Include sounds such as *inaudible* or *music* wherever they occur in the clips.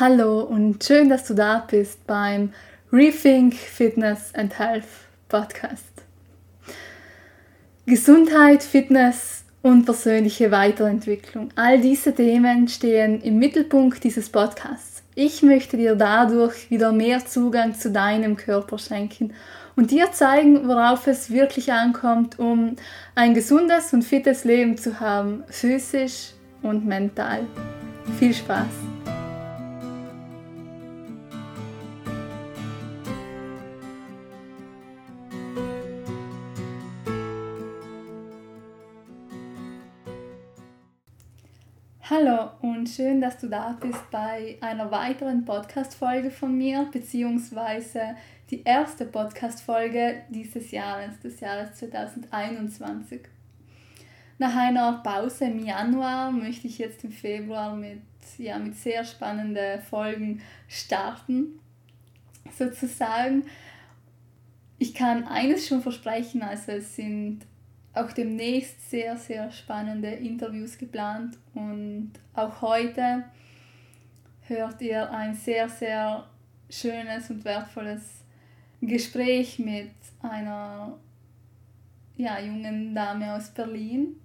Hallo und schön, dass du da bist beim Rethink Fitness and Health Podcast. Gesundheit, Fitness und persönliche Weiterentwicklung. All diese Themen stehen im Mittelpunkt dieses Podcasts. Ich möchte dir dadurch wieder mehr Zugang zu deinem Körper schenken und dir zeigen, worauf es wirklich ankommt, um ein gesundes und fittes Leben zu haben, physisch und mental. Viel Spaß! Hallo und schön, dass du da bist bei einer weiteren Podcast-Folge von mir, beziehungsweise die erste Podcast-Folge dieses Jahres, des Jahres 2021. Nach einer Pause im Januar möchte ich jetzt im Februar mit, ja, mit sehr spannenden Folgen starten, sozusagen. Ich kann eines schon versprechen, also es sind auch demnächst sehr, sehr spannende Interviews geplant und auch heute hört ihr ein sehr, sehr schönes und wertvolles Gespräch mit einer ja, jungen Dame aus Berlin,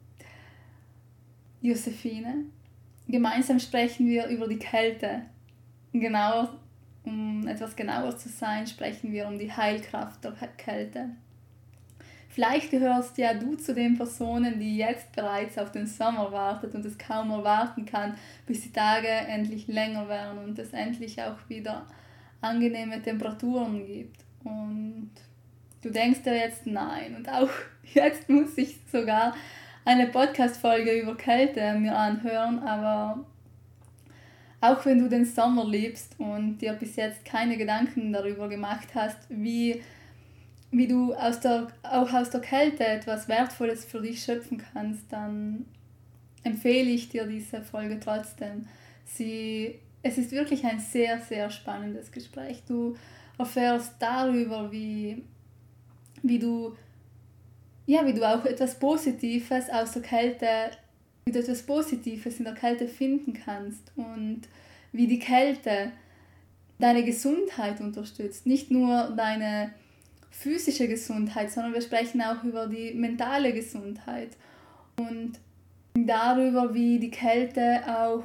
Josephine. Gemeinsam sprechen wir über die Kälte. Genauer, um etwas genauer zu sein, sprechen wir um die Heilkraft der Kälte. Vielleicht gehörst ja du zu den Personen, die jetzt bereits auf den Sommer wartet und es kaum erwarten kann, bis die Tage endlich länger werden und es endlich auch wieder angenehme Temperaturen gibt. Und du denkst dir jetzt nein. Und auch *laughs* jetzt muss ich sogar eine Podcast-Folge über Kälte mir anhören, aber auch wenn du den Sommer liebst und dir bis jetzt keine Gedanken darüber gemacht hast, wie wie du aus der, auch aus der Kälte etwas Wertvolles für dich schöpfen kannst, dann empfehle ich dir diese Folge trotzdem. Sie, es ist wirklich ein sehr, sehr spannendes Gespräch. Du erfährst darüber, wie, wie du ja, wie du auch etwas Positives aus der Kälte, wie du etwas Positives in der Kälte finden kannst und wie die Kälte deine Gesundheit unterstützt, nicht nur deine physische Gesundheit, sondern wir sprechen auch über die mentale Gesundheit und darüber, wie die Kälte auch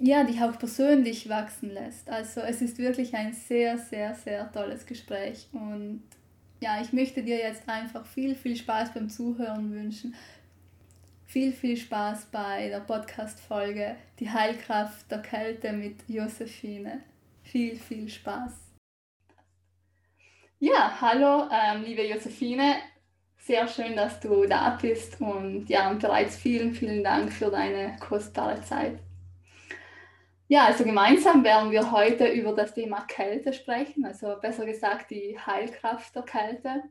ja, dich auch persönlich wachsen lässt. Also es ist wirklich ein sehr, sehr, sehr tolles Gespräch und ja, ich möchte dir jetzt einfach viel, viel Spaß beim Zuhören wünschen. Viel, viel Spaß bei der Podcast-Folge Die Heilkraft der Kälte mit Josephine. Viel, viel Spaß. Ja, hallo, ähm, liebe Josephine. Sehr schön, dass du da bist und ja, bereits vielen, vielen Dank für deine kostbare Zeit. Ja, also gemeinsam werden wir heute über das Thema Kälte sprechen, also besser gesagt die Heilkraft der Kälte.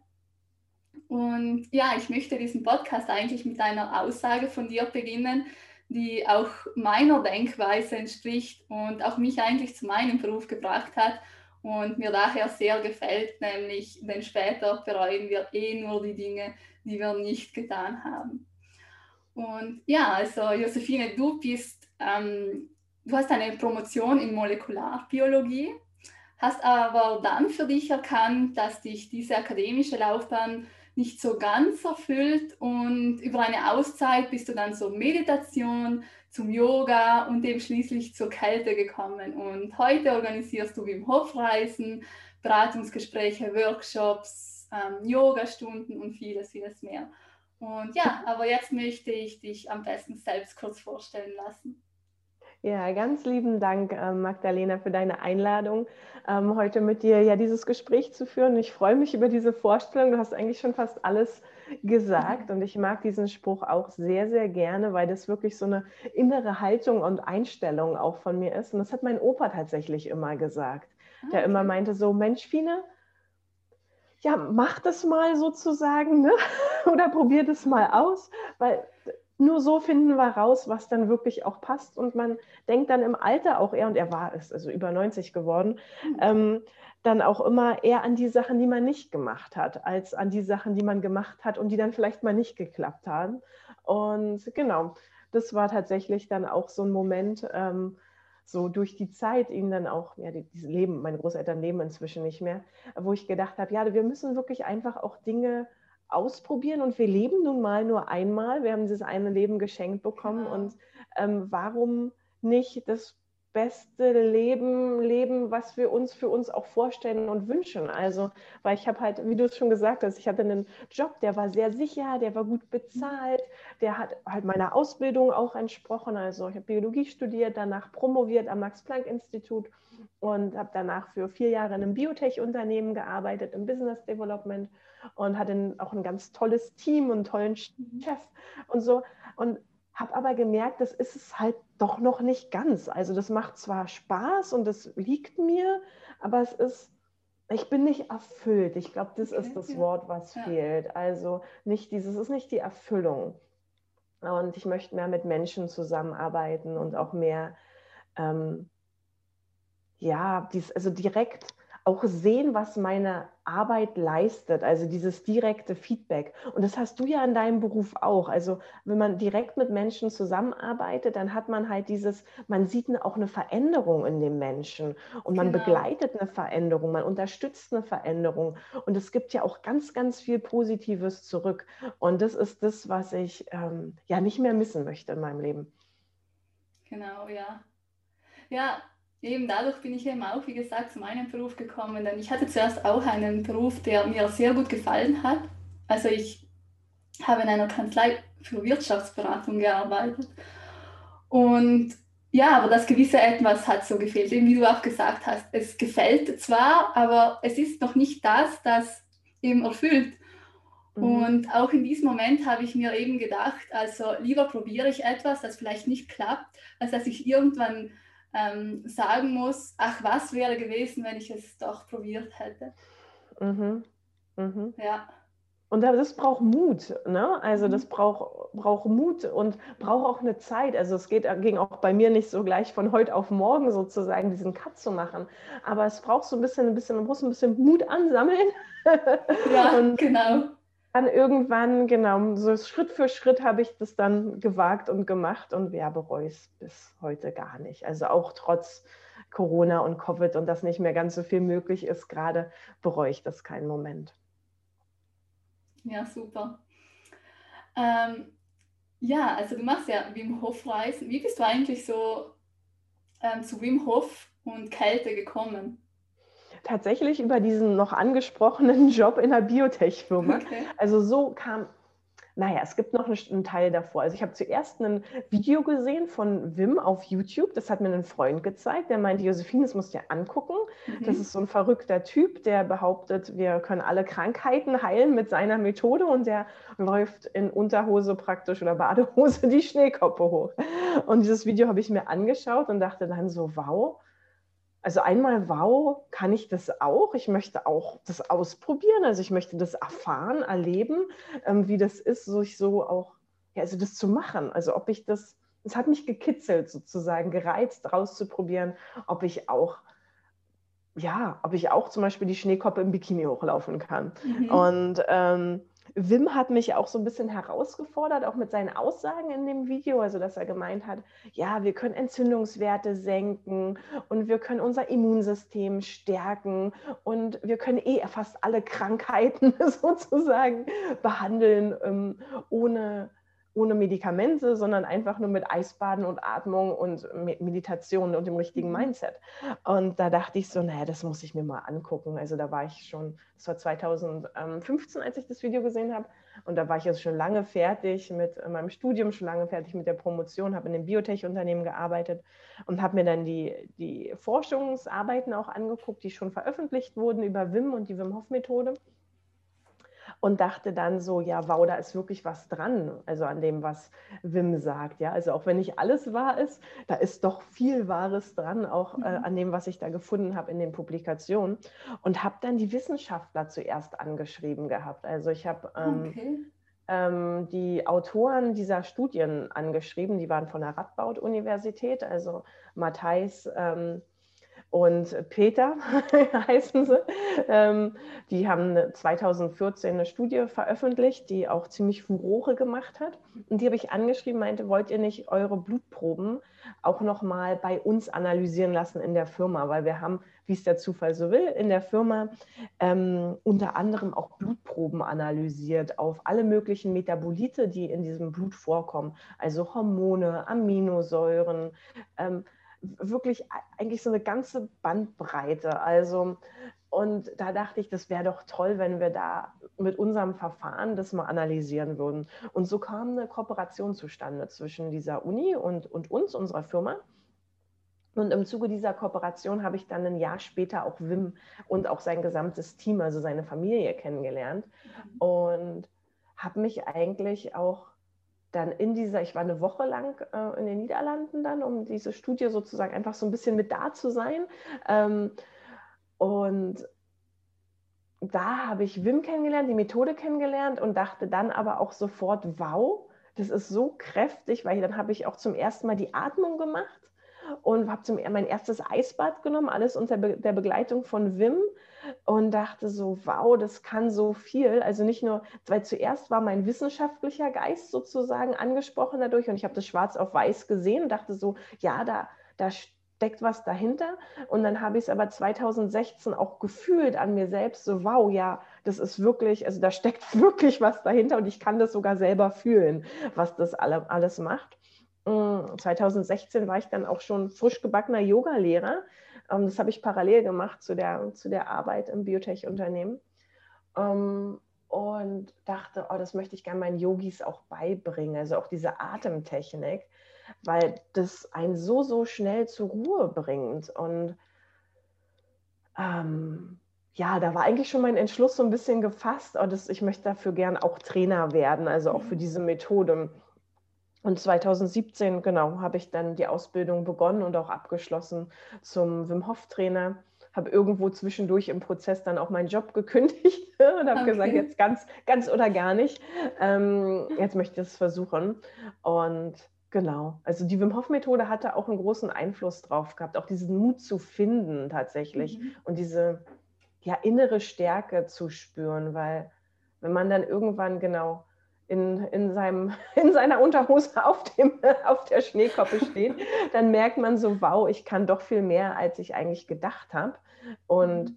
Und ja, ich möchte diesen Podcast eigentlich mit einer Aussage von dir beginnen, die auch meiner Denkweise entspricht und auch mich eigentlich zu meinem Beruf gebracht hat und mir daher sehr gefällt, nämlich, denn später bereuen wir eh nur die Dinge, die wir nicht getan haben. Und ja, also Josephine, du bist, ähm, du hast eine Promotion in Molekularbiologie, hast aber dann für dich erkannt, dass dich diese akademische Laufbahn nicht so ganz erfüllt und über eine Auszeit bist du dann zur Meditation, zum Yoga und eben schließlich zur Kälte gekommen. Und heute organisierst du Wim Hof Reisen, Beratungsgespräche, Workshops, ähm, Yogastunden und vieles, vieles mehr. Und ja, aber jetzt möchte ich dich am besten selbst kurz vorstellen lassen. Ja, ganz lieben Dank, ähm, Magdalena, für deine Einladung, ähm, heute mit dir ja dieses Gespräch zu führen. Ich freue mich über diese Vorstellung. Du hast eigentlich schon fast alles gesagt und ich mag diesen Spruch auch sehr, sehr gerne, weil das wirklich so eine innere Haltung und Einstellung auch von mir ist. Und das hat mein Opa tatsächlich immer gesagt, der immer meinte so, Mensch, Fine, ja, mach das mal sozusagen ne? *laughs* oder probier das mal aus, weil nur so finden wir raus, was dann wirklich auch passt. Und man denkt dann im Alter auch eher, und er war es, also über 90 geworden, mhm. ähm, dann auch immer eher an die Sachen, die man nicht gemacht hat, als an die Sachen, die man gemacht hat und die dann vielleicht mal nicht geklappt haben. Und genau, das war tatsächlich dann auch so ein Moment, ähm, so durch die Zeit ihnen dann auch, ja, die, die leben, meine Großeltern leben inzwischen nicht mehr, wo ich gedacht habe, ja, wir müssen wirklich einfach auch Dinge ausprobieren und wir leben nun mal nur einmal. Wir haben dieses eine Leben geschenkt bekommen genau. und ähm, warum nicht das beste Leben leben, was wir uns für uns auch vorstellen und wünschen. Also, weil ich habe halt, wie du es schon gesagt hast, ich hatte einen Job, der war sehr sicher, der war gut bezahlt, der hat halt meiner Ausbildung auch entsprochen. Also ich habe Biologie studiert, danach promoviert am Max-Planck-Institut und habe danach für vier Jahre in einem Biotech-Unternehmen gearbeitet, im Business Development und hatte auch ein ganz tolles Team und einen tollen Chef und so. Und habe aber gemerkt, das ist es halt doch noch nicht ganz. Also das macht zwar Spaß und das liegt mir, aber es ist, ich bin nicht erfüllt. Ich glaube, das okay, ist das ja. Wort, was ja. fehlt. Also nicht dieses, ist nicht die Erfüllung. Und ich möchte mehr mit Menschen zusammenarbeiten und auch mehr, ähm, ja, dies, also direkt auch sehen, was meine Arbeit leistet, also dieses direkte Feedback. Und das hast du ja in deinem Beruf auch. Also wenn man direkt mit Menschen zusammenarbeitet, dann hat man halt dieses, man sieht auch eine Veränderung in dem Menschen und man genau. begleitet eine Veränderung, man unterstützt eine Veränderung. Und es gibt ja auch ganz, ganz viel Positives zurück. Und das ist das, was ich ähm, ja nicht mehr missen möchte in meinem Leben. Genau, ja. Ja, eben dadurch bin ich eben auch, wie gesagt, zu meinem Beruf gekommen. Denn ich hatte zuerst auch einen Beruf, der mir sehr gut gefallen hat. Also ich habe in einer Kanzlei für Wirtschaftsberatung gearbeitet. Und ja, aber das gewisse Etwas hat so gefehlt. Eben wie du auch gesagt hast, es gefällt zwar, aber es ist noch nicht das, das eben erfüllt. Mhm. Und auch in diesem Moment habe ich mir eben gedacht, also lieber probiere ich etwas, das vielleicht nicht klappt, als dass ich irgendwann ähm, sagen muss, ach, was wäre gewesen, wenn ich es doch probiert hätte. Mhm. Mhm. Ja. Und das braucht Mut, ne? Also das mhm. braucht, braucht Mut und braucht auch eine Zeit. Also es geht, ging auch bei mir nicht so gleich von heute auf morgen sozusagen diesen Cut zu machen. Aber es braucht so ein bisschen, ein bisschen, man muss ein bisschen Mut ansammeln. Ja, *laughs* und, genau dann irgendwann, genau, so Schritt für Schritt habe ich das dann gewagt und gemacht und wer bereue es bis heute gar nicht. Also auch trotz Corona und Covid und dass nicht mehr ganz so viel möglich ist, gerade bereue ich das keinen Moment. Ja, super. Ähm, ja, also du machst ja Wim Hof Reisen. Wie bist du eigentlich so ähm, zu Wim Hof und Kälte gekommen? Tatsächlich über diesen noch angesprochenen *laughs* Job in der Biotech-Firma. Okay. Also so kam, naja, es gibt noch einen Teil davor. Also ich habe zuerst ein Video gesehen von Wim auf YouTube. Das hat mir ein Freund gezeigt. Der meinte, Josephine, das musst du dir angucken. Mhm. Das ist so ein verrückter Typ, der behauptet, wir können alle Krankheiten heilen mit seiner Methode und der läuft in Unterhose praktisch oder Badehose die Schneekoppe hoch. Und dieses Video habe ich mir angeschaut und dachte dann so, wow, also einmal, wow, kann ich das auch? Ich möchte auch das ausprobieren. Also ich möchte das erfahren, erleben, ähm, wie das ist, so ich so auch, ja, also das zu machen. Also ob ich das, es hat mich gekitzelt sozusagen, gereizt, rauszuprobieren, ob ich auch ja, ob ich auch zum Beispiel die Schneekoppe im Bikini hochlaufen kann. Mhm. Und ähm, Wim hat mich auch so ein bisschen herausgefordert, auch mit seinen Aussagen in dem Video, also dass er gemeint hat, ja, wir können Entzündungswerte senken und wir können unser Immunsystem stärken und wir können eh fast alle Krankheiten *laughs* sozusagen behandeln, ähm, ohne ohne Medikamente, sondern einfach nur mit Eisbaden und Atmung und Meditation und dem richtigen mhm. Mindset. Und da dachte ich so, naja, das muss ich mir mal angucken. Also da war ich schon, das war 2015, als ich das Video gesehen habe. Und da war ich also schon lange fertig mit meinem Studium, schon lange fertig mit der Promotion, habe in einem Biotech-Unternehmen gearbeitet und habe mir dann die, die Forschungsarbeiten auch angeguckt, die schon veröffentlicht wurden über WIM und die Wim-Hof-Methode und dachte dann so, ja, wow, da ist wirklich was dran, also an dem, was Wim sagt. Ja, also auch wenn nicht alles wahr ist, da ist doch viel Wahres dran, auch äh, mhm. an dem, was ich da gefunden habe in den Publikationen. Und habe dann die Wissenschaftler zuerst angeschrieben gehabt. Also ich habe ähm, okay. ähm, die Autoren dieser Studien angeschrieben, die waren von der Radboud-Universität, also Matthijs. Ähm, und Peter *laughs* heißen sie. Ähm, die haben 2014 eine Studie veröffentlicht, die auch ziemlich Furore gemacht hat. Und die habe ich angeschrieben, meinte, wollt ihr nicht eure Blutproben auch nochmal bei uns analysieren lassen in der Firma? Weil wir haben, wie es der Zufall so will, in der Firma ähm, unter anderem auch Blutproben analysiert auf alle möglichen Metabolite, die in diesem Blut vorkommen. Also Hormone, Aminosäuren, ähm, wirklich eigentlich so eine ganze Bandbreite. Also, und da dachte ich, das wäre doch toll, wenn wir da mit unserem Verfahren das mal analysieren würden. Und so kam eine Kooperation zustande zwischen dieser Uni und, und uns, unserer Firma. Und im Zuge dieser Kooperation habe ich dann ein Jahr später auch Wim und auch sein gesamtes Team, also seine Familie kennengelernt. Mhm. Und habe mich eigentlich auch dann in dieser, ich war eine Woche lang äh, in den Niederlanden dann, um diese Studie sozusagen einfach so ein bisschen mit da zu sein. Ähm, und da habe ich Wim kennengelernt, die Methode kennengelernt und dachte dann aber auch sofort, wow, das ist so kräftig, weil dann habe ich auch zum ersten Mal die Atmung gemacht und habe mein erstes Eisbad genommen, alles unter Be der Begleitung von Wim und dachte so, wow, das kann so viel. Also nicht nur, weil zuerst war mein wissenschaftlicher Geist sozusagen angesprochen dadurch und ich habe das schwarz auf weiß gesehen und dachte so, ja, da, da steckt was dahinter. Und dann habe ich es aber 2016 auch gefühlt an mir selbst, so, wow, ja, das ist wirklich, also da steckt *laughs* wirklich was dahinter und ich kann das sogar selber fühlen, was das alle, alles macht. 2016 mm, war ich dann auch schon frisch gebackener Yoga-Lehrer. Ähm, das habe ich parallel gemacht zu der, zu der Arbeit im Biotech-Unternehmen. Ähm, und dachte, oh, das möchte ich gerne meinen Yogis auch beibringen, also auch diese Atemtechnik, weil das einen so, so schnell zur Ruhe bringt. Und ähm, ja, da war eigentlich schon mein Entschluss so ein bisschen gefasst, oh, das, ich möchte dafür gern auch Trainer werden, also auch für mhm. diese Methode. Und 2017, genau, habe ich dann die Ausbildung begonnen und auch abgeschlossen zum Wim Hof Trainer. Habe irgendwo zwischendurch im Prozess dann auch meinen Job gekündigt *laughs* und habe okay. gesagt, jetzt ganz, ganz oder gar nicht. Ähm, jetzt möchte ich es versuchen. Und genau, also die Wim Hof Methode hatte auch einen großen Einfluss drauf gehabt, auch diesen Mut zu finden tatsächlich mhm. und diese ja, innere Stärke zu spüren, weil wenn man dann irgendwann genau in, in, seinem, *laughs* in seiner Unterhose *laughs* auf, dem, auf der Schneekoppe steht, dann merkt man so, wow, ich kann doch viel mehr, als ich eigentlich gedacht habe. Und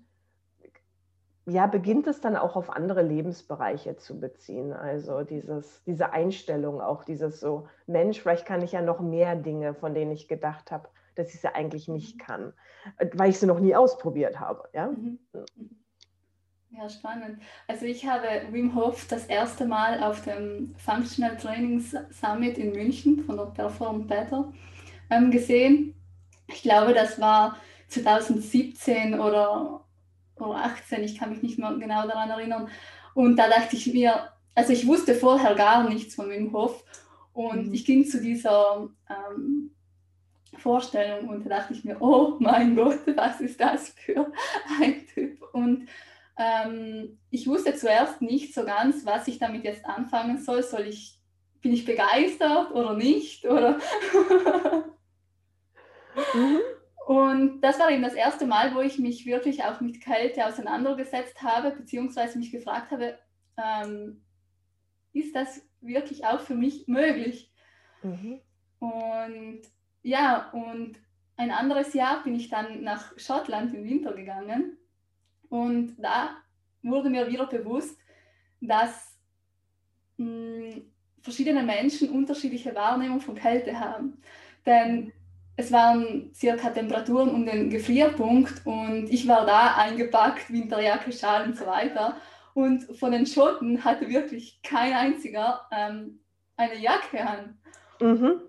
mhm. ja, beginnt es dann auch auf andere Lebensbereiche zu beziehen. Also dieses, diese Einstellung, auch dieses so, Mensch, vielleicht kann ich ja noch mehr Dinge, von denen ich gedacht habe, dass ich sie eigentlich nicht mhm. kann, weil ich sie noch nie ausprobiert habe. Ja? Mhm. Ja, spannend. Also ich habe Wim Hof das erste Mal auf dem Functional Training Summit in München von der Perform Better ähm, gesehen. Ich glaube, das war 2017 oder, oder 18, ich kann mich nicht mehr genau daran erinnern. Und da dachte ich mir, also ich wusste vorher gar nichts von Wim Hof und mhm. ich ging zu dieser ähm, Vorstellung und da dachte ich mir, oh mein Gott, was ist das für ein Typ? Und ähm, ich wusste zuerst nicht so ganz, was ich damit jetzt anfangen soll. Soll ich, bin ich begeistert oder nicht? Oder mhm. Und das war eben das erste Mal, wo ich mich wirklich auch mit Kälte auseinandergesetzt habe, beziehungsweise mich gefragt habe, ähm, ist das wirklich auch für mich möglich? Mhm. Und ja, und ein anderes Jahr bin ich dann nach Schottland im Winter gegangen und da wurde mir wieder bewusst, dass mh, hm, verschiedene Menschen unterschiedliche Wahrnehmung von Kälte haben. Denn es waren circa Temperaturen um den Gefrierpunkt und ich war da eingepackt, Winterjacke, Schal und so weiter. Und von den Schotten hatte wirklich kein einziger ähm, eine Jacke an. Mhm.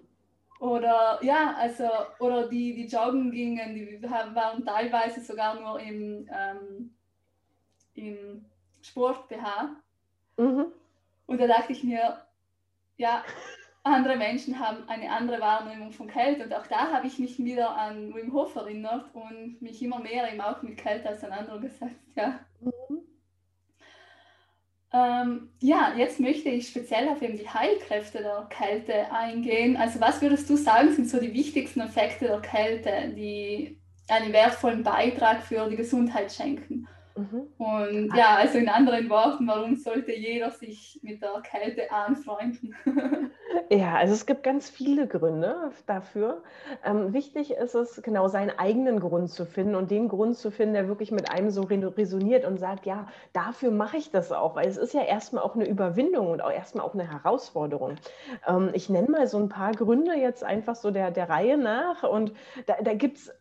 Oder ja, also, oder die, die joggen gingen, die waren teilweise sogar nur im, ähm, im Sport-BH. Mhm. Und da dachte ich mir, ja, andere Menschen haben eine andere Wahrnehmung von Kälte und auch da habe ich mich wieder an Wim Hof erinnert und mich immer mehr eben auch mit Kälte auseinandergesetzt. Ja. Mhm. Ähm, ja, jetzt möchte ich speziell auf eben die Heilkräfte der Kälte eingehen. Also was würdest du sagen, sind so die wichtigsten Effekte der Kälte, die einen wertvollen Beitrag für die Gesundheit schenken. Mhm. Und ja, also in anderen Worten, warum sollte jeder sich mit der Kälte anfreunden? *laughs* ja, also es gibt ganz viele Gründe dafür. Ähm, wichtig ist es, genau seinen eigenen Grund zu finden und den Grund zu finden, der wirklich mit einem so resoniert und sagt, ja, dafür mache ich das auch, weil es ist ja erstmal auch eine Überwindung und auch erstmal auch eine Herausforderung. Ähm, ich nenne mal so ein paar Gründe jetzt einfach so der, der Reihe nach und da, da gibt es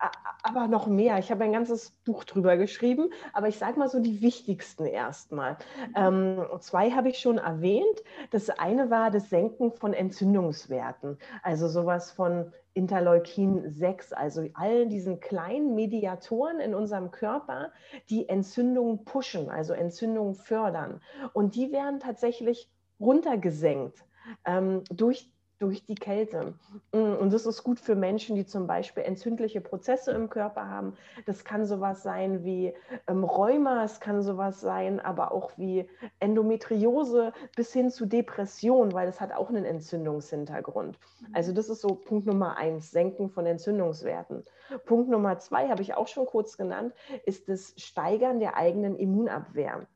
aber noch mehr. Ich habe ein ganzes Buch drüber geschrieben, aber ich sage mal so die wichtigsten erstmal. Ähm, zwei habe ich schon erwähnt. Das eine war das Senken von Entzündungswerten, also sowas von Interleukin 6, also all diesen kleinen Mediatoren in unserem Körper, die Entzündungen pushen, also Entzündungen fördern. Und die werden tatsächlich runtergesenkt ähm, durch durch die Kälte. Mm, und das ist gut für Menschen, die zum Beispiel entzündliche Prozesse im Körper haben. Das kann sowas sein wie ähm, Rheuma, es kann sowas sein, aber auch wie Endometriose bis hin zu Depression, weil das hat auch einen Entzündungshintergrund. Also das ist so Punkt Nummer eins, Senken von Entzündungswerten. Punkt Nummer zwei, habe ich auch schon kurz genannt, ist das Steigern der eigenen Immunabwehr.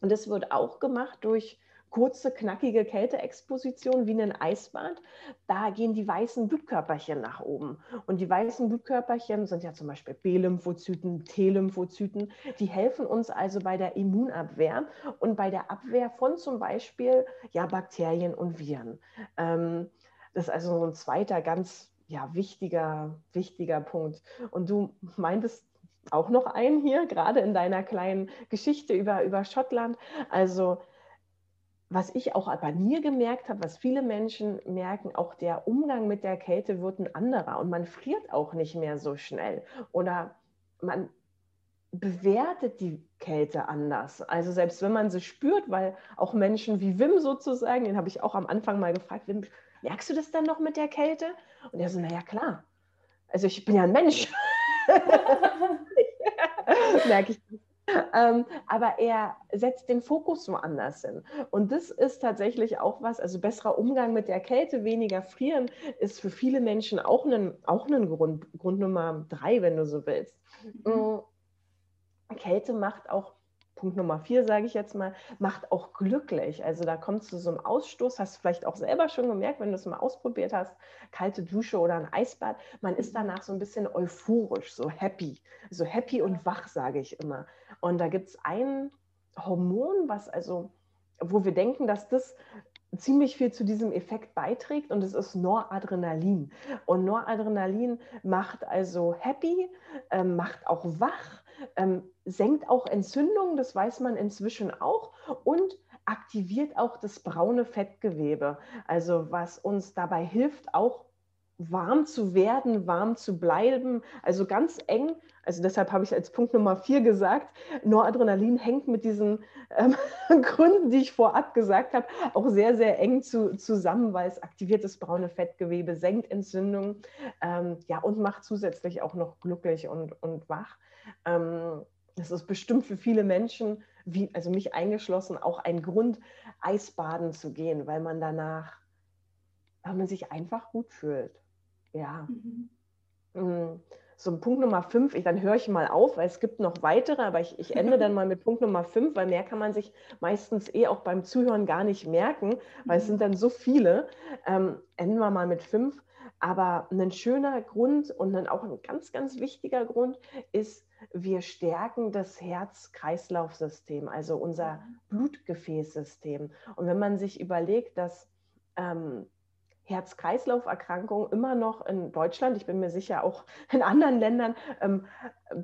Und das wird auch gemacht durch kurze, knackige Kälteexposition wie ein Eisbad, da gehen die weißen Blutkörperchen nach oben. Und die weißen Blutkörperchen sind ja zum Beispiel B-Lymphozyten, T-Lymphozyten. Die helfen uns also bei der Immunabwehr und bei der Abwehr von zum Beispiel ja, Bakterien und Viren. Ähm, das ist also so ein zweiter ganz ja, wichtiger, wichtiger Punkt. Und du meintest auch noch einen hier, gerade in deiner kleinen Geschichte über, über Schottland. Also was ich auch bei mir gemerkt habe, was viele Menschen merken, auch der Umgang mit der Kälte wird ein anderer und man friert auch nicht mehr so schnell oder man bewertet die Kälte anders. Also selbst wenn man sie spürt, weil auch Menschen wie Wim sozusagen, den habe ich auch am Anfang mal gefragt, Wim, merkst du das dann noch mit der Kälte? Und er so, naja klar. Also ich bin ja ein Mensch. *laughs* *laughs* Merke ich ähm, aber er setzt den Fokus woanders hin. Und das ist tatsächlich auch was, also besserer Umgang mit der Kälte, weniger frieren, ist für viele Menschen auch ein, auch ein Grund, Grund Nummer drei, wenn du so willst. Mhm. Mm, Kälte macht auch Punkt Nummer vier, sage ich jetzt mal, macht auch glücklich. Also da kommt zu so einem Ausstoß, hast du vielleicht auch selber schon gemerkt, wenn du es mal ausprobiert hast, kalte Dusche oder ein Eisbad, man ist danach so ein bisschen euphorisch, so happy, so happy und wach, sage ich immer. Und da gibt es ein Hormon, was also, wo wir denken, dass das ziemlich viel zu diesem Effekt beiträgt und es ist Noradrenalin. Und Noradrenalin macht also happy, äh, macht auch wach, ähm, senkt auch Entzündungen, das weiß man inzwischen auch, und aktiviert auch das braune Fettgewebe, also was uns dabei hilft, auch warm zu werden, warm zu bleiben, also ganz eng. Also deshalb habe ich als Punkt Nummer vier gesagt, Noradrenalin hängt mit diesen ähm, *laughs* Gründen, die ich vorab gesagt habe, auch sehr, sehr eng zu, zusammen, weil es aktiviert das braune Fettgewebe, senkt Entzündungen ähm, ja, und macht zusätzlich auch noch glücklich und, und wach. Ähm, das ist bestimmt für viele Menschen, wie, also mich eingeschlossen, auch ein Grund, Eisbaden zu gehen, weil man danach, weil man sich einfach gut fühlt. Ja. Mhm. Mm, so Punkt Nummer fünf, ich, dann höre ich mal auf, weil es gibt noch weitere, aber ich, ich ende dann mal mit Punkt Nummer fünf, weil mehr kann man sich meistens eh auch beim Zuhören gar nicht merken, weil es mhm. sind dann so viele. Ähm, enden wir mal mit fünf. Aber ein schöner Grund und dann auch ein ganz, ganz wichtiger Grund ist, wir stärken das Herz-Kreislauf-System, also unser. Blutgefäßsystem. Und wenn man sich überlegt, dass ähm, Herz-Kreislauf-Erkrankungen immer noch in Deutschland, ich bin mir sicher auch in anderen Ländern, ähm,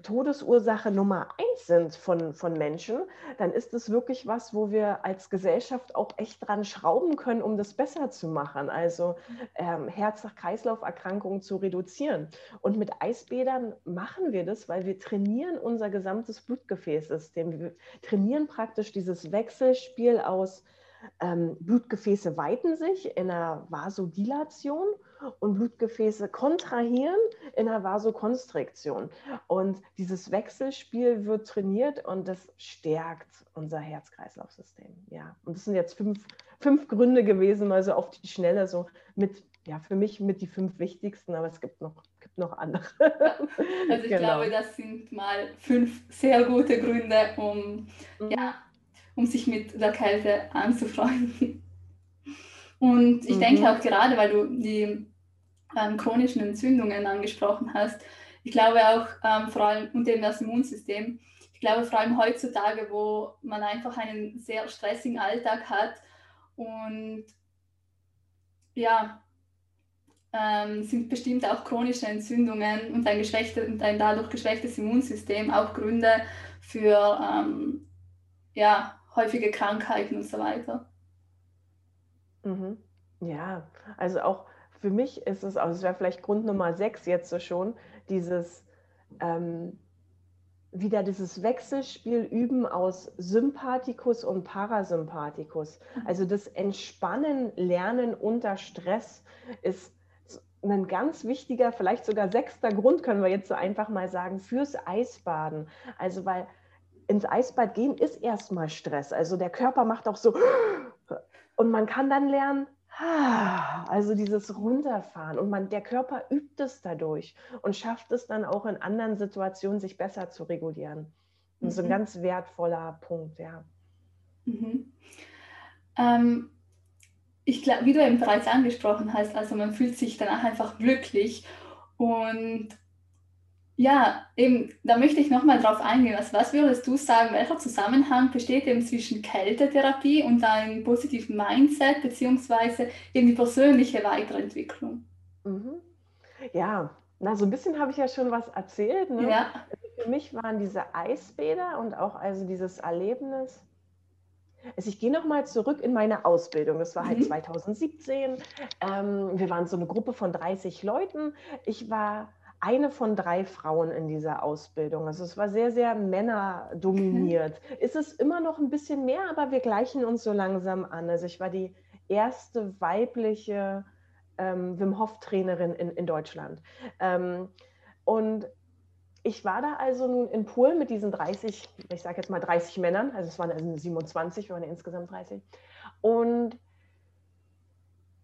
Todesursache Nummer eins sind von, von Menschen, dann ist es wirklich was, wo wir als Gesellschaft auch echt dran schrauben können, um das besser zu machen. Also ähm, Herz-Kreislauf-Erkrankungen zu reduzieren. Und mit Eisbädern machen wir das, weil wir trainieren unser gesamtes Blutgefäßsystem. Wir trainieren praktisch dieses Wechselspiel aus ähm, Blutgefäße weiten sich in einer Vasodilation und Blutgefäße kontrahieren in einer Vasokonstriktion. Und dieses Wechselspiel wird trainiert und das stärkt unser Herz-Kreislauf-System. Ja, und das sind jetzt fünf, fünf Gründe gewesen, mal so auf die Schnelle, so mit, ja, für mich mit die fünf wichtigsten, aber es gibt noch, gibt noch andere. Also ich *laughs* genau. glaube, das sind mal fünf sehr gute Gründe, um, mhm. ja, um sich mit der Kälte anzufreunden. Und ich mhm. denke auch gerade, weil du die ähm, chronischen Entzündungen angesprochen hast, ich glaube auch ähm, vor allem und eben das Immunsystem, ich glaube vor allem heutzutage, wo man einfach einen sehr stressigen Alltag hat und ja, ähm, sind bestimmt auch chronische Entzündungen und ein, geschwächte, und ein dadurch geschwächtes Immunsystem auch Gründe für ähm, ja, häufige Krankheiten und so weiter. Mhm. Ja, also auch für mich ist es, also es wäre vielleicht Grund Nummer sechs jetzt so schon, dieses ähm, wieder dieses Wechselspiel üben aus Sympathikus und Parasympathikus. Mhm. Also das Entspannen, Lernen unter Stress ist ein ganz wichtiger, vielleicht sogar sechster Grund, können wir jetzt so einfach mal sagen, fürs Eisbaden. Also weil ins Eisbad gehen ist erstmal Stress. Also der Körper macht auch so und man kann dann lernen, also dieses Runterfahren und man, der Körper übt es dadurch und schafft es dann auch in anderen Situationen, sich besser zu regulieren. Das ist ein mhm. ganz wertvoller Punkt, ja. Mhm. Ähm, ich glaube, wie du eben bereits angesprochen hast, also man fühlt sich danach einfach glücklich und ja, eben, da möchte ich nochmal drauf eingehen. Also was würdest du sagen, welcher Zusammenhang besteht eben zwischen Kältetherapie und einem positiven Mindset, beziehungsweise eben die persönliche Weiterentwicklung? Mhm. Ja, na, so ein bisschen habe ich ja schon was erzählt. Ne? Ja. Also für mich waren diese Eisbäder und auch also dieses Erlebnis. Also ich gehe nochmal zurück in meine Ausbildung. Das war halt mhm. 2017. Ähm, wir waren so eine Gruppe von 30 Leuten. Ich war eine von drei Frauen in dieser Ausbildung. Also es war sehr, sehr männerdominiert. Mhm. *laughs* Ist es immer noch ein bisschen mehr, aber wir gleichen uns so langsam an. Also ich war die erste weibliche ähm, Wim Hof-Trainerin in, in Deutschland. Ähm, und ich war da also nun in Polen mit diesen 30, ich sage jetzt mal 30 Männern, also es waren also 27, wir waren insgesamt 30. Und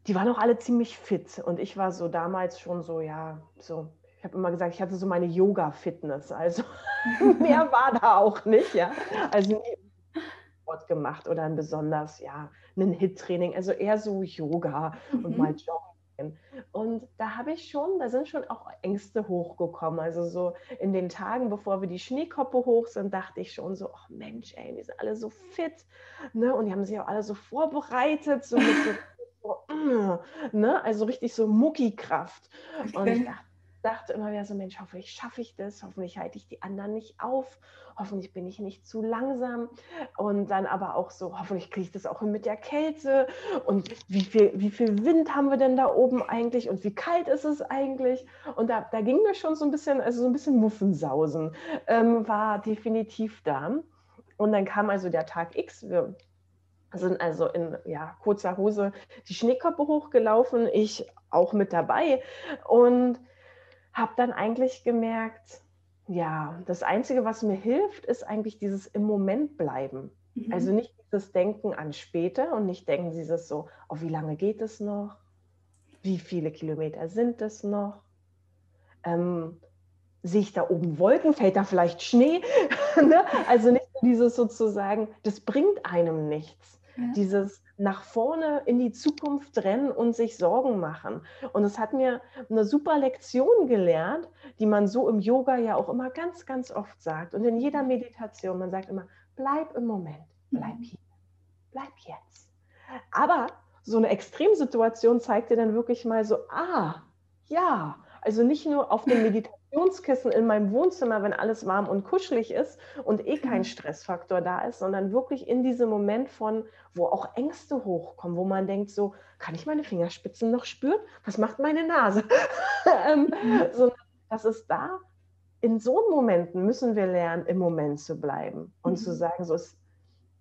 die waren auch alle ziemlich fit. Und ich war so damals schon so, ja, so habe immer gesagt, ich hatte so meine Yoga-Fitness. Also *laughs* mehr war da auch nicht, ja. Also nie Sport gemacht oder ein besonders, ja, ein Hit-Training, also eher so Yoga mhm. und mal Joggen. Und da habe ich schon, da sind schon auch Ängste hochgekommen. Also so in den Tagen, bevor wir die Schneekoppe hoch sind, dachte ich schon so, oh Mensch, ey, die sind alle so fit. Ne? Und die haben sich auch alle so vorbereitet, so mit so, *laughs* ne? also richtig so Muckikraft. Und ich dachte, dachte immer wieder so, Mensch, hoffentlich schaffe ich das, hoffentlich halte ich die anderen nicht auf, hoffentlich bin ich nicht zu langsam. Und dann aber auch so, hoffentlich kriege ich das auch mit der Kälte. Und wie viel, wie viel Wind haben wir denn da oben eigentlich? Und wie kalt ist es eigentlich? Und da, da ging mir schon so ein bisschen, also so ein bisschen Muffensausen ähm, war definitiv da. Und dann kam also der Tag X, wir sind also in ja, kurzer Hose die Schneekoppe hochgelaufen, ich auch mit dabei. Und habe dann eigentlich gemerkt, ja, das Einzige, was mir hilft, ist eigentlich dieses im Moment bleiben. Mhm. Also nicht dieses Denken an später und nicht denken dieses so, oh, wie lange geht es noch? Wie viele Kilometer sind es noch? Ähm, sehe ich da oben Wolken? Fällt da vielleicht Schnee? *laughs* ne? Also nicht dieses sozusagen, das bringt einem nichts. Ja. Dieses nach vorne in die Zukunft rennen und sich Sorgen machen. Und es hat mir eine super Lektion gelernt, die man so im Yoga ja auch immer ganz, ganz oft sagt. Und in jeder Meditation, man sagt immer, bleib im Moment, bleib mhm. hier, bleib jetzt. Aber so eine Extremsituation zeigt dir dann wirklich mal so, ah, ja, also nicht nur auf dem Meditationskissen in meinem Wohnzimmer, wenn alles warm und kuschelig ist und eh kein mhm. Stressfaktor da ist, sondern wirklich in diesem Moment von, wo auch Ängste hochkommen, wo man denkt, so, kann ich meine Fingerspitzen noch spüren? Was macht meine Nase? *laughs* ähm, mhm. so, das ist da. In so Momenten müssen wir lernen, im Moment zu bleiben und mhm. zu sagen, so, es,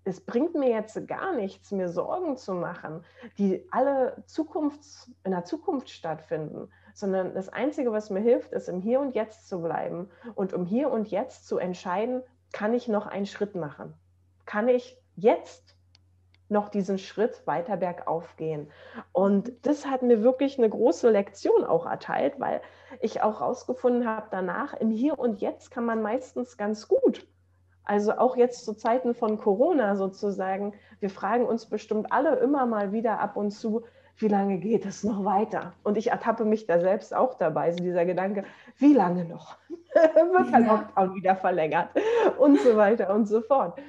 es bringt mir jetzt gar nichts, mir Sorgen zu machen, die alle Zukunfts-, in der Zukunft stattfinden, sondern das Einzige, was mir hilft, ist im Hier und Jetzt zu bleiben und um hier und jetzt zu entscheiden, kann ich noch einen Schritt machen? Kann ich jetzt noch diesen Schritt weiter bergauf gehen. Und das hat mir wirklich eine große Lektion auch erteilt, weil ich auch herausgefunden habe, danach im Hier und Jetzt kann man meistens ganz gut. Also auch jetzt zu Zeiten von Corona sozusagen, wir fragen uns bestimmt alle immer mal wieder ab und zu, wie lange geht es noch weiter? Und ich ertappe mich da selbst auch dabei, so dieser Gedanke, wie lange noch? *laughs* Wird der Lockdown wieder verlängert? *laughs* Und so weiter und so fort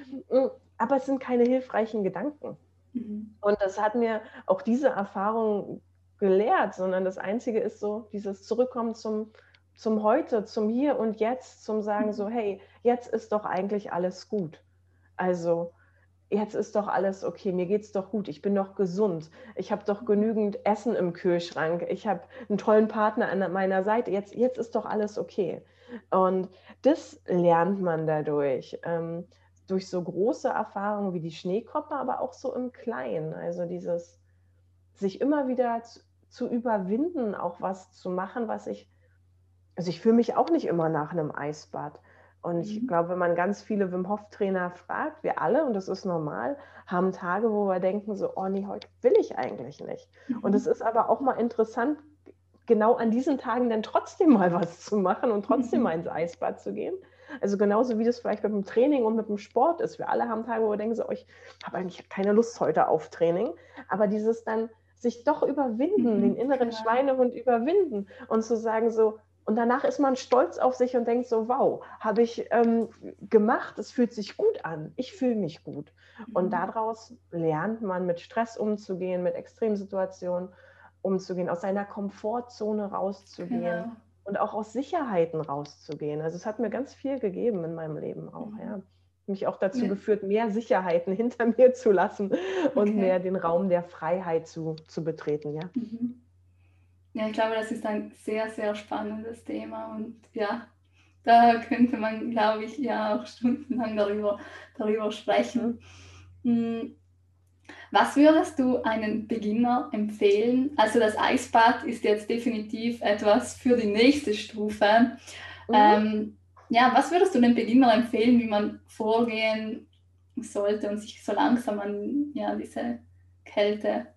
aber es sind keine hilfreichen Gedanken. Mhm. Und das hat mir auch diese Erfahrung gelehrt, sondern das Einzige ist so, dieses Zurückkommen zum, zum Heute, zum Hier und Jetzt, zum Sagen so, mhm. hey, jetzt ist doch eigentlich alles gut. Also jetzt ist doch alles okay, mir geht es doch gut, ich bin doch gesund, ich habe doch genügend Essen im Kühlschrank, ich habe einen tollen Partner an meiner Seite, jetzt, jetzt ist doch alles okay. Und das lernt man dadurch. Ähm, durch so große Erfahrungen wie die Schneekoppe, aber auch so im Kleinen. Also dieses sich immer wieder zu, zu überwinden, auch was zu machen, was ich, also ich fühle mich auch nicht immer nach einem Eisbad. Und ich mhm. glaube, wenn man ganz viele Wim Hof Trainer fragt, wir alle, und das ist normal, haben Tage, wo wir denken, so, oh nee, heute will ich eigentlich nicht. Mhm. Und es ist aber auch mal interessant, genau an diesen Tagen dann trotzdem mal was zu machen und trotzdem mhm. mal ins Eisbad zu gehen. Also genauso wie das vielleicht mit dem Training und mit dem Sport ist. Wir alle haben Tage, wo wir denken, so, oh, ich habe eigentlich keine Lust heute auf Training. Aber dieses dann sich doch überwinden, mhm, den inneren. Schweinehund überwinden und zu sagen so, und danach ist man stolz auf sich und denkt so, wow, habe ich ähm, gemacht, es fühlt sich gut an, ich fühle mich gut. Mhm. Und daraus lernt man mit Stress umzugehen, mit Extremsituationen umzugehen, aus seiner Komfortzone rauszugehen. Genau und auch aus Sicherheiten rauszugehen. Also es hat mir ganz viel gegeben in meinem Leben auch, mhm. ja. Mich auch dazu ja. geführt, mehr Sicherheiten *laughs* hinter mir zu lassen und okay. mehr den Raum der Freiheit zu, zu betreten, ja. Mhm. Ja, ich glaube, das ist ein sehr, sehr spannendes Thema und ja, da könnte man, glaube ich, ja auch stundenlang darüber, darüber sprechen. Mhm. mhm. Was würdest du einem Beginner empfehlen? Also das Eisbad ist jetzt definitiv etwas für die nächste Stufe. Mhm. Ähm, ja, was würdest du dem Beginner empfehlen, wie man vorgehen sollte und sich so langsam an ja, diese Kälte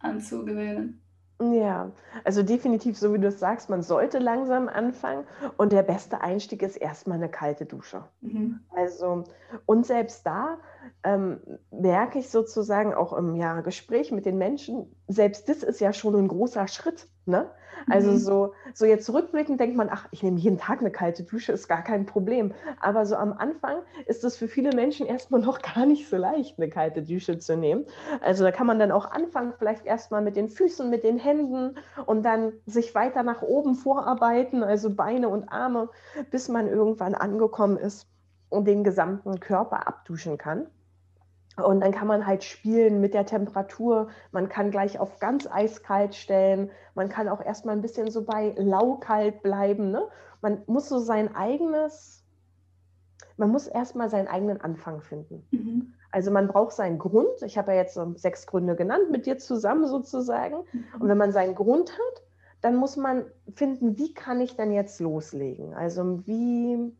anzugewöhnen? Ja, also definitiv, so wie du es sagst, man sollte langsam anfangen und der beste Einstieg ist erstmal eine kalte Dusche. Mhm. Also, und selbst da ähm, merke ich sozusagen auch im ja, Gespräch mit den Menschen, selbst das ist ja schon ein großer Schritt. Ne? Also mhm. so, so jetzt rückblickend denkt man, ach, ich nehme jeden Tag eine kalte Dusche, ist gar kein Problem. Aber so am Anfang ist es für viele Menschen erstmal noch *laughs* gar nicht so leicht, eine kalte Dusche zu nehmen. Also da kann man dann auch anfangen, vielleicht erstmal mit den Füßen, mit den Händen und dann sich weiter nach oben vorarbeiten, also Beine und Arme, bis man irgendwann angekommen ist und den gesamten Körper abduschen kann. Und dann kann man halt spielen mit der Temperatur. Man kann gleich auf ganz eiskalt stellen. Man kann auch erstmal ein bisschen so bei laukalt bleiben. Ne? Man muss so sein eigenes, man muss erstmal seinen eigenen Anfang finden. Mhm. Also man braucht seinen Grund. Ich habe ja jetzt sechs Gründe genannt mit dir zusammen sozusagen. Mhm. Und wenn man seinen Grund hat, dann muss man finden, wie kann ich denn jetzt loslegen? Also wie,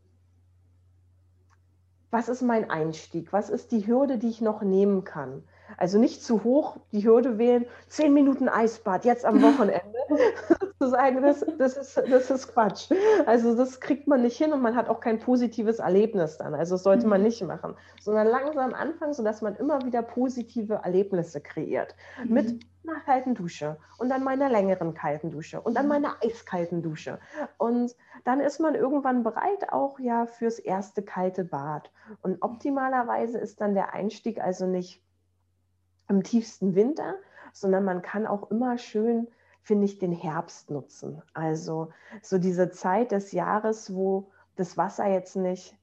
was ist mein Einstieg? Was ist die Hürde, die ich noch nehmen kann? Also nicht zu hoch die Hürde wählen, zehn Minuten Eisbad, jetzt am Wochenende. *laughs* *laughs* zu sagen, das, das, ist, das ist Quatsch. Also das kriegt man nicht hin und man hat auch kein positives Erlebnis dann. Also das sollte man mhm. nicht machen. Sondern langsam anfangen, sodass man immer wieder positive Erlebnisse kreiert. Mit mhm. einer kalten Dusche und dann meiner längeren kalten Dusche und dann mhm. meiner eiskalten Dusche. Und dann ist man irgendwann bereit auch ja fürs erste kalte Bad. Und optimalerweise ist dann der Einstieg also nicht im tiefsten Winter, sondern man kann auch immer schön, finde ich, den Herbst nutzen. Also so diese Zeit des Jahres, wo das Wasser jetzt nicht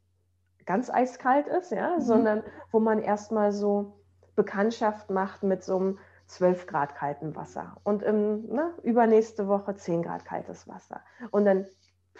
ganz eiskalt ist, ja, mhm. sondern wo man erstmal so Bekanntschaft macht mit so einem 12 Grad kaltem Wasser und im, ne, übernächste Woche 10 Grad kaltes Wasser. Und dann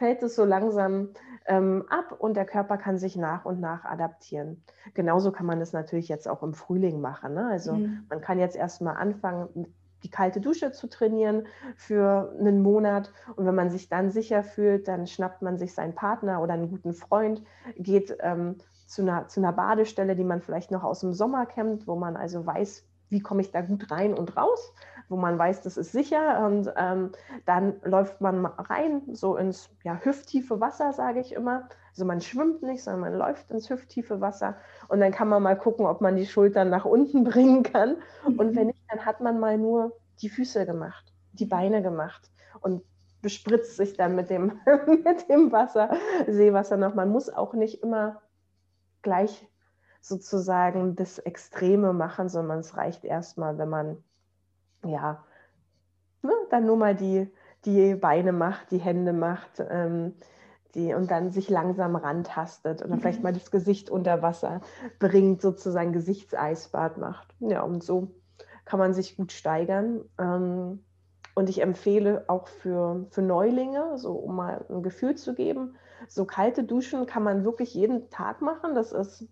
fällt es so langsam ähm, ab und der Körper kann sich nach und nach adaptieren. Genauso kann man das natürlich jetzt auch im Frühling machen. Ne? Also mhm. man kann jetzt erstmal anfangen die kalte Dusche zu trainieren für einen Monat. Und wenn man sich dann sicher fühlt, dann schnappt man sich seinen Partner oder einen guten Freund, geht ähm, zu, einer, zu einer Badestelle, die man vielleicht noch aus dem Sommer kennt, wo man also weiß, wie komme ich da gut rein und raus, wo man weiß, das ist sicher. Und ähm, dann läuft man rein, so ins ja, hüfttiefe Wasser, sage ich immer. Also man schwimmt nicht, sondern man läuft ins hüfttiefe Wasser. Und dann kann man mal gucken, ob man die Schultern nach unten *laughs* bringen kann. Und wenn nicht, dann hat man mal nur die Füße gemacht, die Beine gemacht und bespritzt sich dann mit dem, *laughs* mit dem Wasser, Seewasser noch. Man muss auch nicht immer gleich sozusagen das Extreme machen, sondern es reicht erstmal, wenn man ja ne, dann nur mal die, die Beine macht, die Hände macht ähm, die, und dann sich langsam rantastet oder mhm. vielleicht mal das Gesicht unter Wasser bringt, sozusagen Gesichtseisbad macht. Ja, und so kann man sich gut steigern. Ähm, und ich empfehle auch für, für Neulinge, so um mal ein Gefühl zu geben, so kalte Duschen kann man wirklich jeden Tag machen. Das ist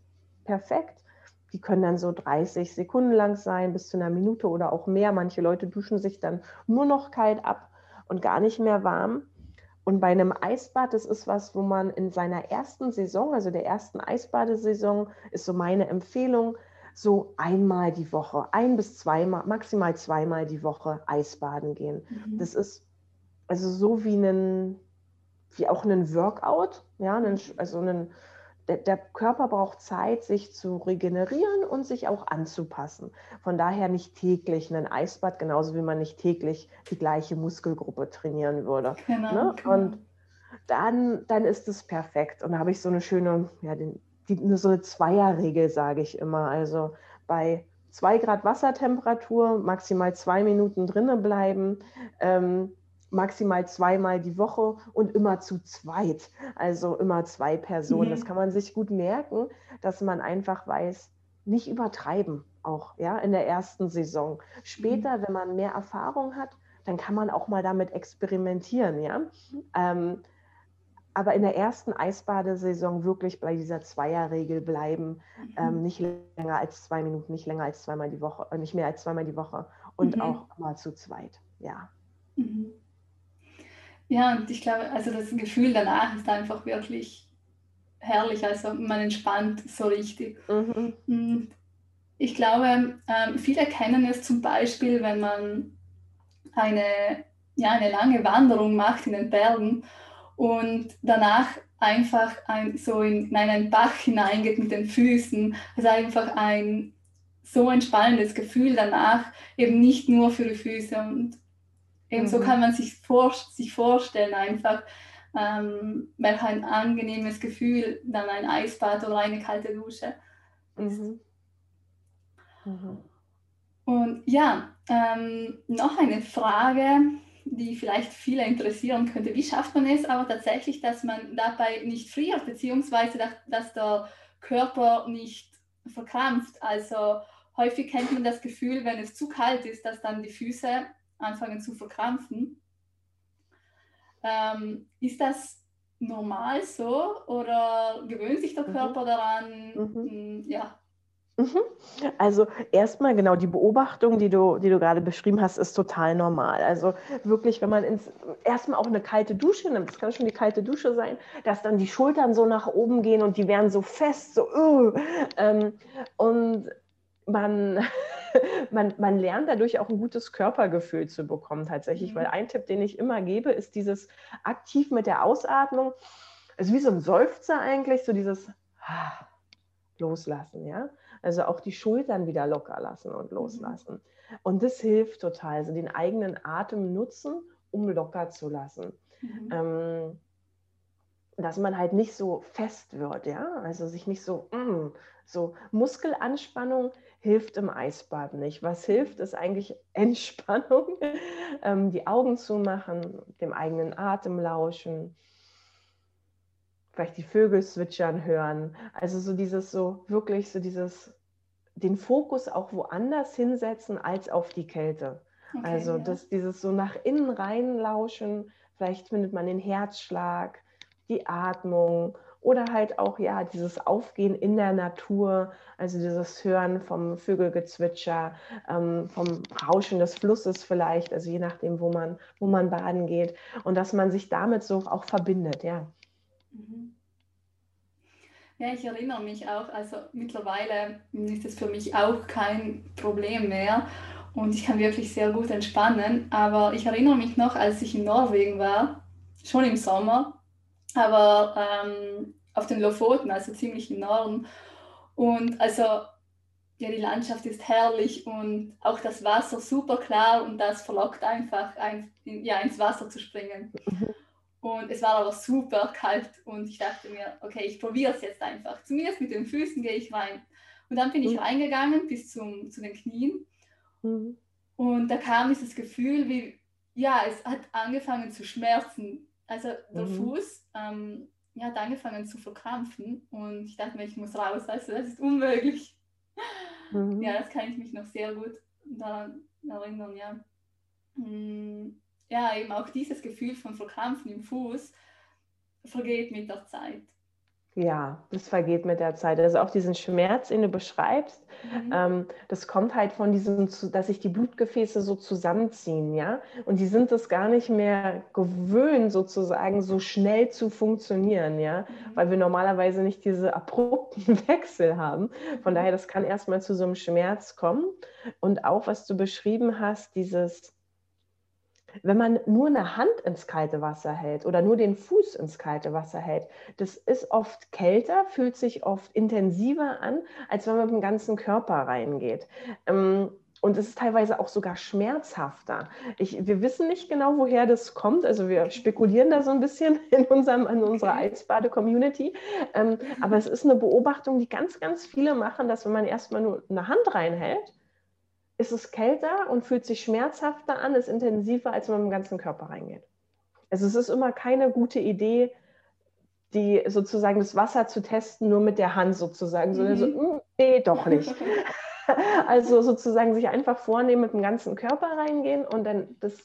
perfekt. Die können dann so 30 Sekunden lang sein, bis zu einer Minute oder auch mehr. Manche Leute duschen sich dann nur noch kalt ab und gar nicht mehr warm. Und bei einem Eisbad, das ist was, wo man in seiner ersten Saison, also der ersten Eisbadesaison, ist so meine Empfehlung, so einmal die Woche, ein bis zweimal, maximal zweimal die Woche Eisbaden gehen. Mhm. Das ist also so wie ein, wie auch ein Workout, ja, einen, also ein der, der, Körper braucht Zeit, sich zu regenerieren und sich auch anzupassen. Von daher nicht täglich ein Eisbad, genauso wie man nicht täglich die gleiche Muskelgruppe trainieren würde. Genau, ne? genau. Und dann, dann ist es perfekt. Und da habe ich so eine schöne, ja, den, die, so eine Zweierregel, sage ich immer. Also bei zwei Grad Wassertemperatur maximal zwei Minuten drinnen bleiben. Ähm, maximal zweimal die Woche und immer zu zweit, also immer zwei Personen. Mhm. Das kann man sich gut merken, dass man einfach weiß, nicht übertreiben auch ja in der ersten Saison. Später, mhm. wenn man mehr Erfahrung hat, dann kann man auch mal damit experimentieren, ja. Ähm, aber in der ersten Eisbadesaison wirklich bei dieser Zweierregel bleiben, mhm. ähm, nicht länger als zwei Minuten, nicht länger als zweimal die Woche, äh, nicht mehr als zweimal die Woche und mhm. auch mal zu zweit, ja. Mhm. Ja, und ich glaube, also das Gefühl danach ist einfach wirklich herrlich. Also man entspannt so richtig. Mhm. Und ich glaube, ähm, viele kennen es zum Beispiel, wenn man eine, ja, eine lange Wanderung macht in den Bergen und danach einfach ein, so in, in einen Bach hineingeht mit den Füßen. Also einfach ein so entspannendes Gefühl danach, eben nicht nur für die Füße. Und Eben so mhm. kann man sich, vor, sich vorstellen, einfach ähm, welch ein angenehmes Gefühl dann ein Eisbad oder eine kalte Dusche ist. Mhm. Mhm. Und ja, ähm, noch eine Frage, die vielleicht viele interessieren könnte. Wie schafft man es aber tatsächlich, dass man dabei nicht friert, beziehungsweise dass, dass der Körper nicht verkrampft? Also häufig kennt man das Gefühl, wenn es zu kalt ist, dass dann die Füße anfangen zu verkrampfen. Ähm, ist das normal so oder gewöhnt sich der mhm. Körper daran? Mhm. Hm, ja. Mhm. Also erstmal genau die Beobachtung, die du, die du gerade beschrieben hast, ist total normal. Also wirklich, wenn man ins, erstmal auch eine kalte Dusche nimmt, das kann schon die kalte Dusche sein, dass dann die Schultern so nach oben gehen und die werden so fest, so uh, ähm, und man *laughs* *laughs* man, man lernt dadurch auch ein gutes Körpergefühl zu bekommen tatsächlich, mhm. weil ein Tipp, den ich immer gebe, ist dieses aktiv mit der Ausatmung, also wie so ein Seufzer eigentlich, so dieses Loslassen, ja. Also auch die Schultern wieder locker lassen und mhm. loslassen. Mhm. Und das hilft total, also den eigenen Atem nutzen, um locker zu lassen. Mhm. Ähm, dass man halt nicht so fest wird, ja, also sich nicht so, mm, so Muskelanspannung hilft im Eisbad nicht. Was hilft, ist eigentlich *laughs* Entspannung, ähm, die Augen zumachen, dem eigenen Atem lauschen, vielleicht die Vögel zwitschern hören. Also so dieses so wirklich so dieses den Fokus auch woanders hinsetzen als auf die Kälte. Okay, also das, dieses so nach innen rein lauschen, vielleicht findet man den Herzschlag, die Atmung oder halt auch ja dieses Aufgehen in der Natur, also dieses Hören vom Vögelgezwitscher, ähm, vom Rauschen des Flusses vielleicht, also je nachdem, wo man, wo man baden geht und dass man sich damit so auch verbindet, ja. Mhm. Ja, ich erinnere mich auch, also mittlerweile ist es für mich auch kein Problem mehr und ich kann wirklich sehr gut entspannen, aber ich erinnere mich noch, als ich in Norwegen war, schon im Sommer, aber ähm, auf den Lofoten, also ziemlich im Norden. Und also, ja, die Landschaft ist herrlich und auch das Wasser super klar und das verlockt einfach, ein, ja, ins Wasser zu springen. Mhm. Und es war aber super kalt und ich dachte mir, okay, ich probiere es jetzt einfach. Zumindest mit den Füßen gehe ich rein. Und dann bin ich mhm. reingegangen bis zum, zu den Knien. Mhm. Und da kam dieses Gefühl, wie, ja, es hat angefangen zu schmerzen. Also der mhm. Fuß ähm, ja, hat angefangen zu verkrampfen und ich dachte mir, ich muss raus, also das ist unmöglich. Mhm. Ja, das kann ich mich noch sehr gut daran erinnern, ja. Hm, ja, eben auch dieses Gefühl von Verkrampfen im Fuß vergeht mit der Zeit. Ja, das vergeht mit der Zeit. Also auch diesen Schmerz, den du beschreibst, mhm. ähm, das kommt halt von diesem, dass sich die Blutgefäße so zusammenziehen, ja. Und die sind es gar nicht mehr gewöhnt, sozusagen so schnell zu funktionieren, ja, mhm. weil wir normalerweise nicht diese abrupten *laughs* Wechsel haben. Von daher, das kann erstmal zu so einem Schmerz kommen. Und auch, was du beschrieben hast, dieses wenn man nur eine Hand ins kalte Wasser hält oder nur den Fuß ins kalte Wasser hält, das ist oft kälter, fühlt sich oft intensiver an, als wenn man mit dem ganzen Körper reingeht. Ähm, und es ist teilweise auch sogar schmerzhafter. Ich, wir wissen nicht genau, woher das kommt. Also wir spekulieren da so ein bisschen *laughs* in, unserem, in unserer Eisbade-Community. Ähm, aber es ist eine Beobachtung, die ganz, ganz viele machen, dass wenn man erstmal nur eine Hand reinhält, ist es kälter und fühlt sich schmerzhafter an, ist intensiver, als wenn man im ganzen Körper reingeht. Also es ist immer keine gute Idee, die sozusagen das Wasser zu testen, nur mit der Hand sozusagen, sondern so, mhm. mm, nee, doch nicht. *laughs* also sozusagen sich einfach vornehmen, mit dem ganzen Körper reingehen und dann das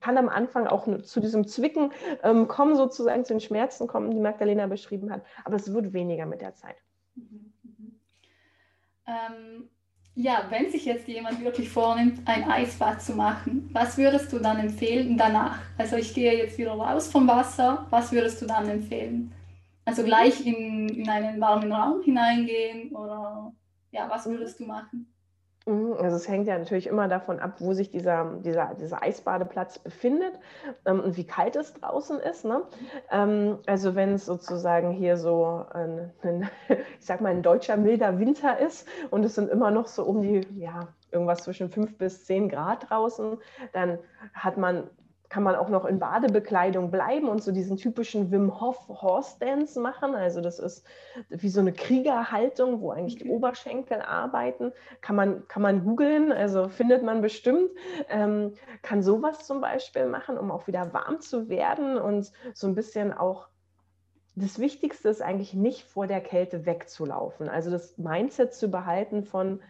kann am Anfang auch zu diesem Zwicken ähm, kommen, sozusagen zu den Schmerzen kommen, die Magdalena beschrieben hat, aber es wird weniger mit der Zeit. Mhm. Mhm. Ähm, ja, wenn sich jetzt jemand wirklich vornimmt, ein Eisbad zu machen, was würdest du dann empfehlen danach? Also ich gehe jetzt wieder raus vom Wasser, was würdest du dann empfehlen? Also gleich in, in einen warmen Raum hineingehen oder ja, was würdest du machen? Mhm, also es hängt ja natürlich immer davon ab, wo sich dieser, dieser, dieser Eisbadeplatz befindet ähm, und wie kalt es draußen ist. Ne? Ähm, also wenn es sozusagen hier so ein, ein, *laughs* ich sag mal, ein deutscher milder Winter ist und es sind immer noch so um die, ja, irgendwas zwischen 5 bis 10 Grad draußen, dann hat man kann man auch noch in Badebekleidung bleiben und so diesen typischen Wim Hof Horse Dance machen. Also das ist wie so eine Kriegerhaltung, wo eigentlich die Oberschenkel arbeiten. Kann man, kann man googeln, also findet man bestimmt. Ähm, kann sowas zum Beispiel machen, um auch wieder warm zu werden und so ein bisschen auch das Wichtigste ist eigentlich nicht vor der Kälte wegzulaufen. Also das Mindset zu behalten von,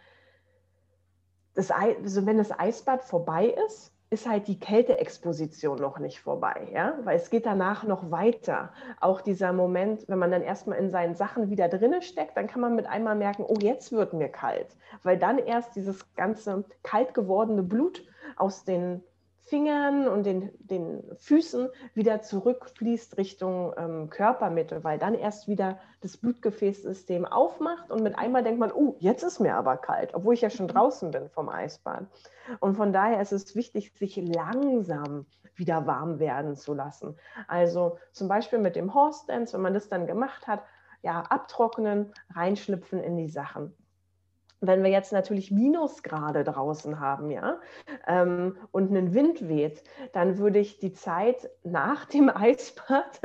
das, also wenn das Eisbad vorbei ist, ist halt die Kälteexposition noch nicht vorbei, ja, weil es geht danach noch weiter. Auch dieser Moment, wenn man dann erstmal in seinen Sachen wieder drinne steckt, dann kann man mit einmal merken, oh, jetzt wird mir kalt, weil dann erst dieses ganze kalt gewordene Blut aus den Fingern und den, den Füßen wieder zurückfließt Richtung ähm, Körpermitte, weil dann erst wieder das Blutgefäßsystem aufmacht und mit einmal denkt man, oh, jetzt ist mir aber kalt, obwohl ich ja schon mhm. draußen bin vom Eisbahn. Und von daher ist es wichtig, sich langsam wieder warm werden zu lassen. Also zum Beispiel mit dem Horse Dance, wenn man das dann gemacht hat, ja, abtrocknen, reinschlüpfen in die Sachen wenn wir jetzt natürlich Minusgrade draußen haben, ja, ähm, und einen Wind weht, dann würde ich die Zeit nach dem *laughs* Eisbad,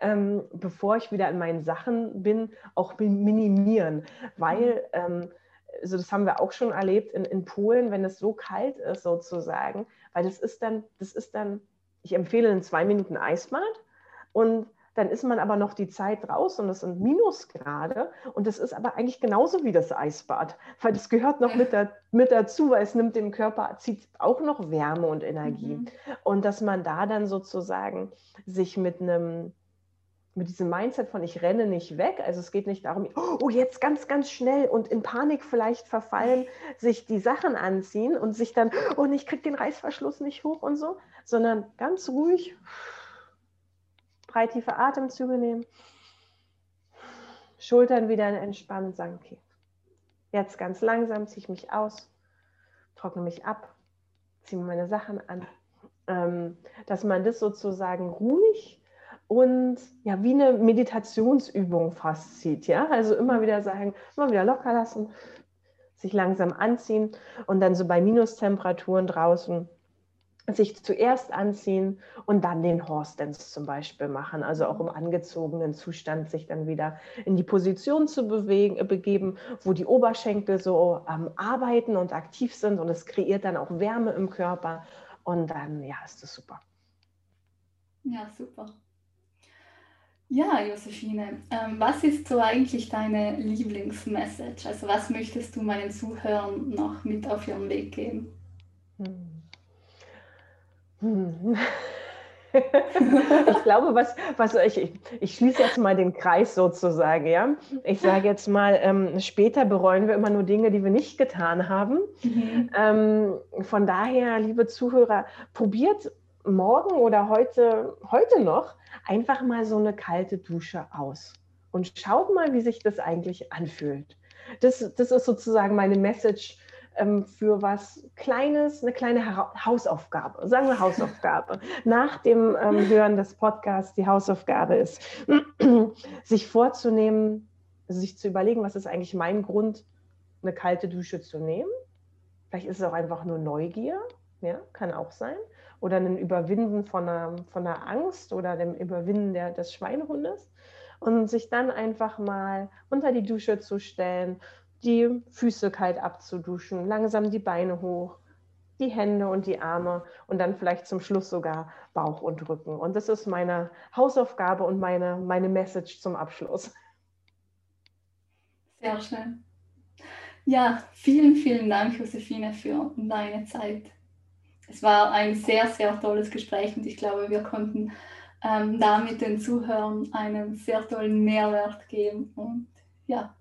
ähm, bevor ich wieder in meinen Sachen bin, auch minimieren, weil, ähm, also das haben wir auch schon erlebt in, in Polen, wenn es so kalt ist sozusagen, weil das ist dann, das ist dann, ich empfehle einen zwei Minuten Eisbad und dann ist man aber noch die Zeit draußen und es sind Minusgrade und das ist aber eigentlich genauso wie das Eisbad, weil das gehört noch mit, da, mit dazu, weil es nimmt dem Körper, zieht auch noch Wärme und Energie. Mhm. Und dass man da dann sozusagen sich mit einem mit diesem Mindset von ich renne nicht weg. Also es geht nicht darum, oh, jetzt ganz, ganz schnell und in Panik vielleicht verfallen, sich die Sachen anziehen und sich dann, oh, ich kriege den Reißverschluss nicht hoch und so, sondern ganz ruhig, drei tiefe Atemzüge nehmen, Schultern wieder entspannen, sagen, okay, jetzt ganz langsam ziehe ich mich aus, trockne mich ab, ziehe meine Sachen an. Ähm, dass man das sozusagen ruhig und ja, wie eine Meditationsübung fast sieht. Ja? Also immer wieder sagen, immer wieder locker lassen, sich langsam anziehen und dann so bei Minustemperaturen draußen sich zuerst anziehen und dann den Horse Dance zum Beispiel machen, also auch im angezogenen Zustand sich dann wieder in die Position zu bewegen, äh, begeben, wo die Oberschenkel so ähm, arbeiten und aktiv sind und es kreiert dann auch Wärme im Körper und dann, ja, ist das super. Ja, super. Ja, Josephine, ähm, was ist so eigentlich deine Lieblingsmessage? Also was möchtest du meinen Zuhörern noch mit auf ihren Weg geben? Hm. Hm. *laughs* ich glaube, was, was ich, ich, schließe jetzt mal den Kreis sozusagen, ja. Ich sage jetzt mal, ähm, später bereuen wir immer nur Dinge, die wir nicht getan haben. Mhm. Ähm, von daher, liebe Zuhörer, probiert morgen oder heute, heute noch einfach mal so eine kalte Dusche aus und schaut mal, wie sich das eigentlich anfühlt. Das, das ist sozusagen meine Message ähm, für was Kleines, eine kleine Hausaufgabe, sagen wir Hausaufgabe. *laughs* Nach dem ähm, Hören des Podcasts, die Hausaufgabe ist, *clears throat* sich vorzunehmen, sich zu überlegen, was ist eigentlich mein Grund, eine kalte Dusche zu nehmen. Vielleicht ist es auch einfach nur Neugier, ja, kann auch sein oder ein Überwinden von einer, von einer Angst oder dem Überwinden der, des Schweinehundes und sich dann einfach mal unter die Dusche zu stellen, die Füße kalt abzuduschen, langsam die Beine hoch, die Hände und die Arme und dann vielleicht zum Schluss sogar Bauch und Rücken. Und das ist meine Hausaufgabe und meine, meine Message zum Abschluss. Sehr schön. Ja, vielen, vielen Dank, Josephine, für deine Zeit es war ein sehr, sehr tolles Gespräch und ich glaube, wir konnten ähm, damit den Zuhörern einen sehr tollen Mehrwert geben. Und ja.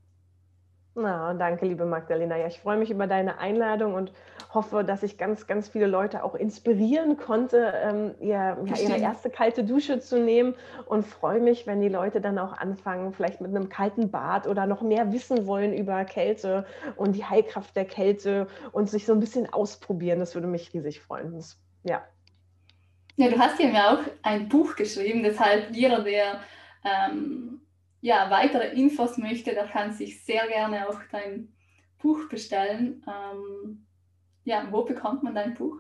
Na, danke, liebe Magdalena. Ja, ich freue mich über deine Einladung und hoffe, dass ich ganz, ganz viele Leute auch inspirieren konnte, ähm, ihr, ja, ihre erste kalte Dusche zu nehmen und freue mich, wenn die Leute dann auch anfangen, vielleicht mit einem kalten Bad oder noch mehr wissen wollen über Kälte und die Heilkraft der Kälte und sich so ein bisschen ausprobieren. Das würde mich riesig freuen. Das, ja. Ja, du hast ja auch ein Buch geschrieben, deshalb jeder, der ähm, ja, weitere Infos möchte, der kann sich sehr gerne auch dein Buch bestellen. Ähm, ja, wo bekommt man dein Buch?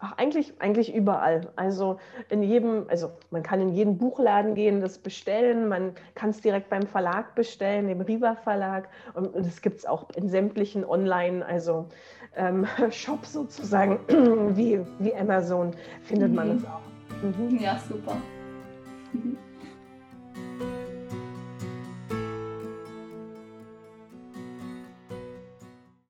Ach, eigentlich, eigentlich überall. Also in jedem, also man kann in jeden Buchladen gehen, das bestellen, man kann es direkt beim Verlag bestellen, dem Riva Verlag. Und das gibt es auch in sämtlichen Online, also ähm, *laughs* Shops sozusagen, *clears throat* wie, wie Amazon findet mhm. man es auch. Mhm. Ja, super. Mhm.